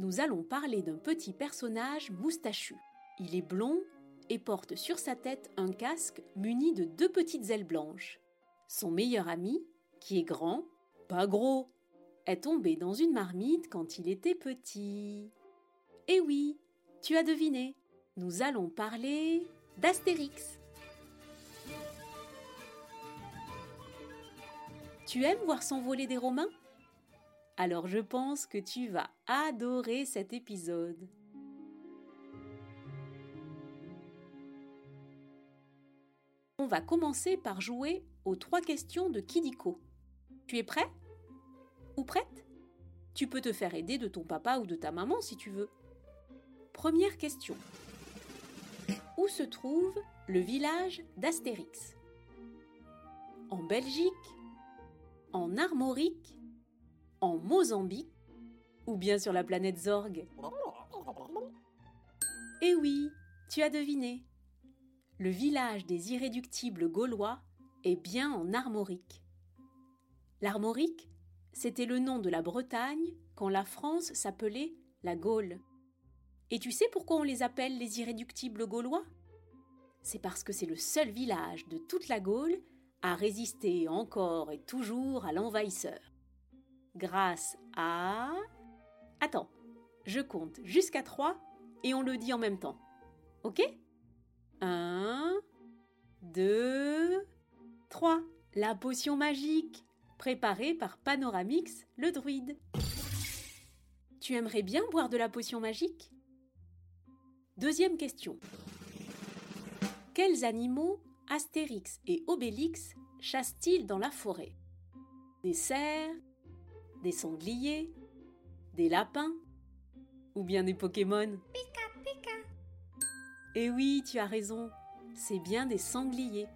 nous allons parler d'un petit personnage moustachu. Il est blond et porte sur sa tête un casque muni de deux petites ailes blanches. Son meilleur ami, qui est grand, pas gros, est tombé dans une marmite quand il était petit. Eh oui, tu as deviné, nous allons parler d'Astérix. Tu aimes voir s'envoler des Romains? Alors je pense que tu vas adorer cet épisode. On va commencer par jouer aux trois questions de Kidiko. Tu es prêt? Ou prête? Tu peux te faire aider de ton papa ou de ta maman si tu veux. Première question. Où se trouve le village d'Astérix? En Belgique? En Armorique? En Mozambique Ou bien sur la planète Zorg Eh oui, tu as deviné le village des irréductibles gaulois est bien en Armorique. L'Armorique, c'était le nom de la Bretagne quand la France s'appelait la Gaule. Et tu sais pourquoi on les appelle les irréductibles gaulois? C'est parce que c'est le seul village de toute la Gaule à résister encore et toujours à l'envahisseur. Grâce à... Attends, je compte jusqu'à trois et on le dit en même temps. Ok? 1, 2, 3. La potion magique, préparée par Panoramix, le druide. Tu aimerais bien boire de la potion magique? Deuxième question. Quels animaux Astérix et Obélix chassent-ils dans la forêt? Des cerfs Des sangliers Des lapins Ou bien des Pokémon eh oui, tu as raison, c'est bien des sangliers.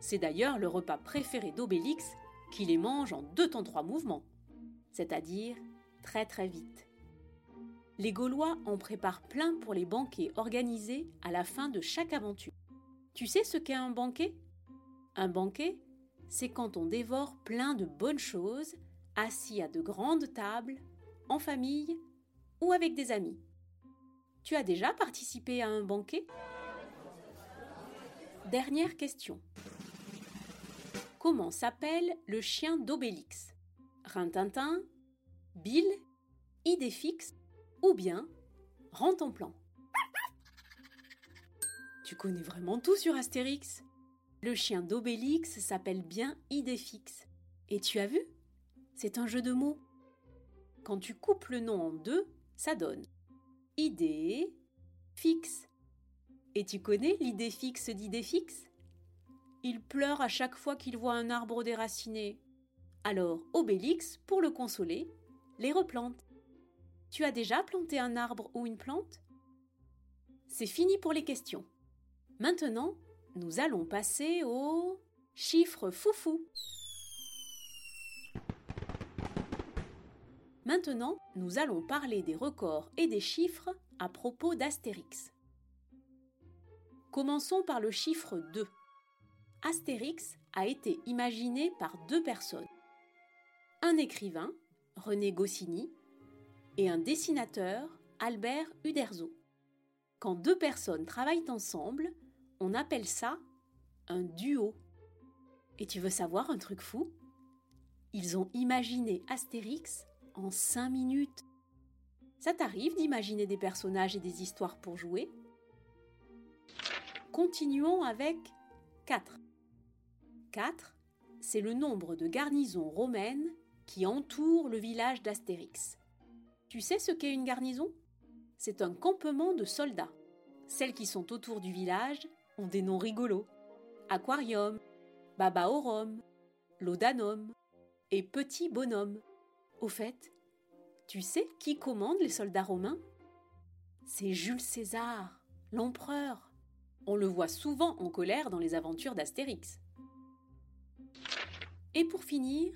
C'est d'ailleurs le repas préféré d'Obélix qui les mange en deux temps trois mouvements, c'est-à-dire très très vite. Les Gaulois en préparent plein pour les banquets organisés à la fin de chaque aventure. Tu sais ce qu'est un banquet? Un banquet, c'est quand on dévore plein de bonnes choses, assis à de grandes tables, en famille ou avec des amis. Tu as déjà participé à un banquet? Dernière question. Comment s'appelle le chien d'Obélix? Rintintin Bill Idéfix Ou bien Rantanplan Tu connais vraiment tout sur Astérix? Le chien d'Obélix s'appelle bien Idéfix. Et tu as vu? C'est un jeu de mots. Quand tu coupes le nom en deux, ça donne idée fixe. Et tu connais l'idée fixe d'idée fixe? Il pleure à chaque fois qu'il voit un arbre déraciné. Alors Obélix, pour le consoler, les replante. Tu as déjà planté un arbre ou une plante? C'est fini pour les questions. Maintenant, nous allons passer au chiffre foufou. Maintenant, nous allons parler des records et des chiffres à propos d'Astérix. Commençons par le chiffre 2. Astérix a été imaginé par deux personnes. Un écrivain, René Goscinny, et un dessinateur, Albert Uderzo. Quand deux personnes travaillent ensemble, on appelle ça un duo. Et tu veux savoir un truc fou? Ils ont imaginé Astérix en 5 minutes. Ça t'arrive d'imaginer des personnages et des histoires pour jouer? Continuons avec 4. 4, c'est le nombre de garnisons romaines qui entourent le village d'Astérix. Tu sais ce qu'est une garnison? C'est un campement de soldats. Celles qui sont autour du village ont des noms rigolos. Aquarium, Babaorum, Laudanum et Petit Bonhomme. Au fait, Tu sais qui commande les soldats romains? C'est Jules César, l'empereur. On le voit souvent en colère dans les aventures d'Astérix. Et pour finir,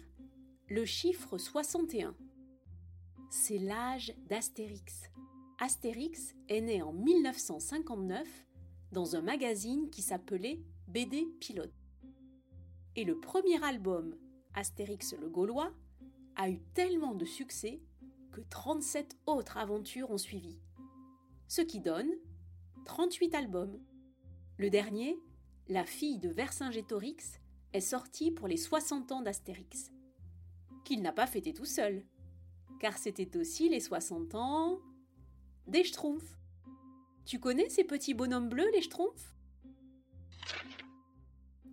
le chiffre 61. C'est l'âge d'Astérix. Astérix est né en 1959 dans un magazine qui s'appelait BD Pilote. Et le premier album, Astérix le Gaulois, a eu tellement de succès que 37 autres aventures ont suivi. Ce qui donne 38 albums. Le dernier, La fille de Vercingétorix, est sorti pour les 60 ans d'Astérix, qu'il n'a pas fêté tout seul, car c'était aussi les 60 ans des Schtroumpfs. Tu connais ces petits bonhommes bleus, les Schtroumpfs?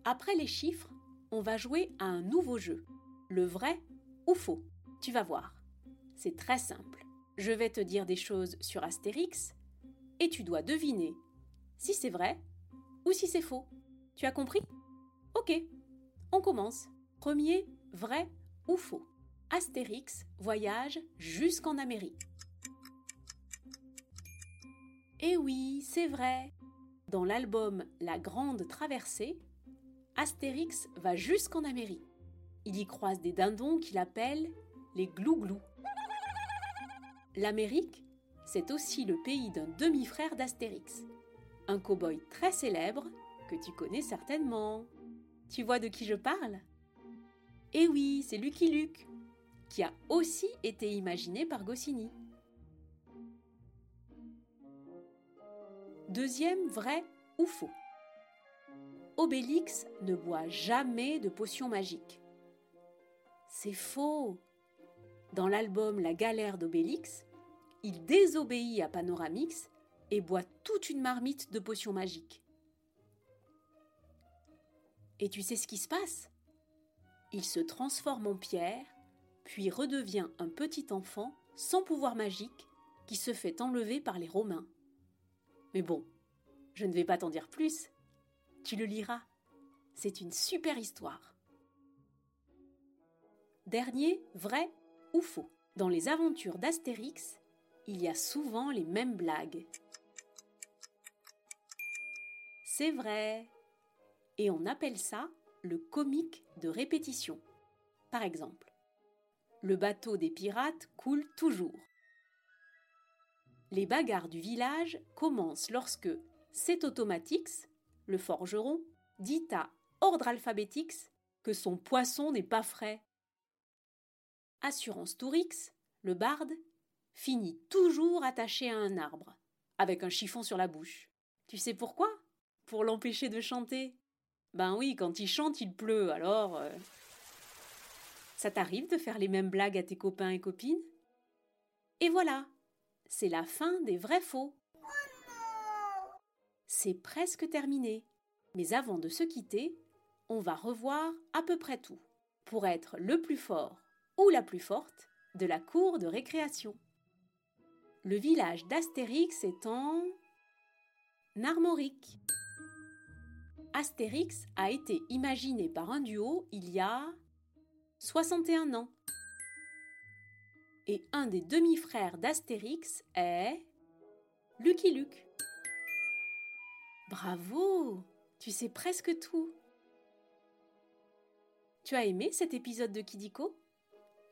Après les chiffres, on va jouer à un nouveau jeu, le vrai ou faux. Tu vas voir. C'est très simple. Je vais te dire des choses sur Astérix et tu dois deviner si c'est vrai ou si c'est faux. Tu as compris? Ok, on commence. Premier, vrai ou faux Astérix voyage jusqu'en Amérique. Eh oui, c'est vrai. Dans l'album La Grande Traversée, Astérix va jusqu'en Amérique. Il y croise des dindons qu'il appelle les glouglous. L'Amérique, c'est aussi le pays d'un demi-frère d'Astérix, un cow-boy très célèbre que tu connais certainement. Tu vois de qui je parle? Eh oui, c'est Lucky Luke, qui a aussi été imaginé par Goscinny. Deuxième vrai ou faux Obélix ne boit jamais de potions magiques. C'est faux. Dans l'album La galère d'Obélix, il désobéit à Panoramix et boit toute une marmite de potions magiques. Et tu sais ce qui se passe? Il se transforme en pierre, puis redevient un petit enfant sans pouvoir magique qui se fait enlever par les Romains. Mais bon, je ne vais pas t'en dire plus. Tu le liras. C'est une super histoire. Dernier, vrai ou faux Dans les aventures d'Astérix, il y a souvent les mêmes blagues. C'est vrai. Et on appelle ça le comique de répétition. Par exemple, le bateau des pirates coule toujours. Les bagarres du village commencent lorsque c'est Automatix, le forgeron, dit à Ordre Alphabetix que son poisson n'est pas frais. Assurance Tourix, le barde, finit toujours attaché à un arbre, avec un chiffon sur la bouche. Tu sais pourquoi? Pour l'empêcher de chanter. Ben oui, quand il chante, il pleut, alors. Euh, ça t'arrive de faire les mêmes blagues à tes copains et copines? Et voilà, c'est la fin des vrais faux. C'est presque terminé. Mais avant de se quitter, on va revoir à peu près tout pour être le plus fort ou la plus forte de la cour de récréation. Le village d'Astérix est en Armorique. Astérix a été imaginé par un duo il y a 61 ans. Et un des demi-frères d'Astérix est Lucky Luke. Bravo Tu sais presque tout. Tu as aimé cet épisode de Kidiko?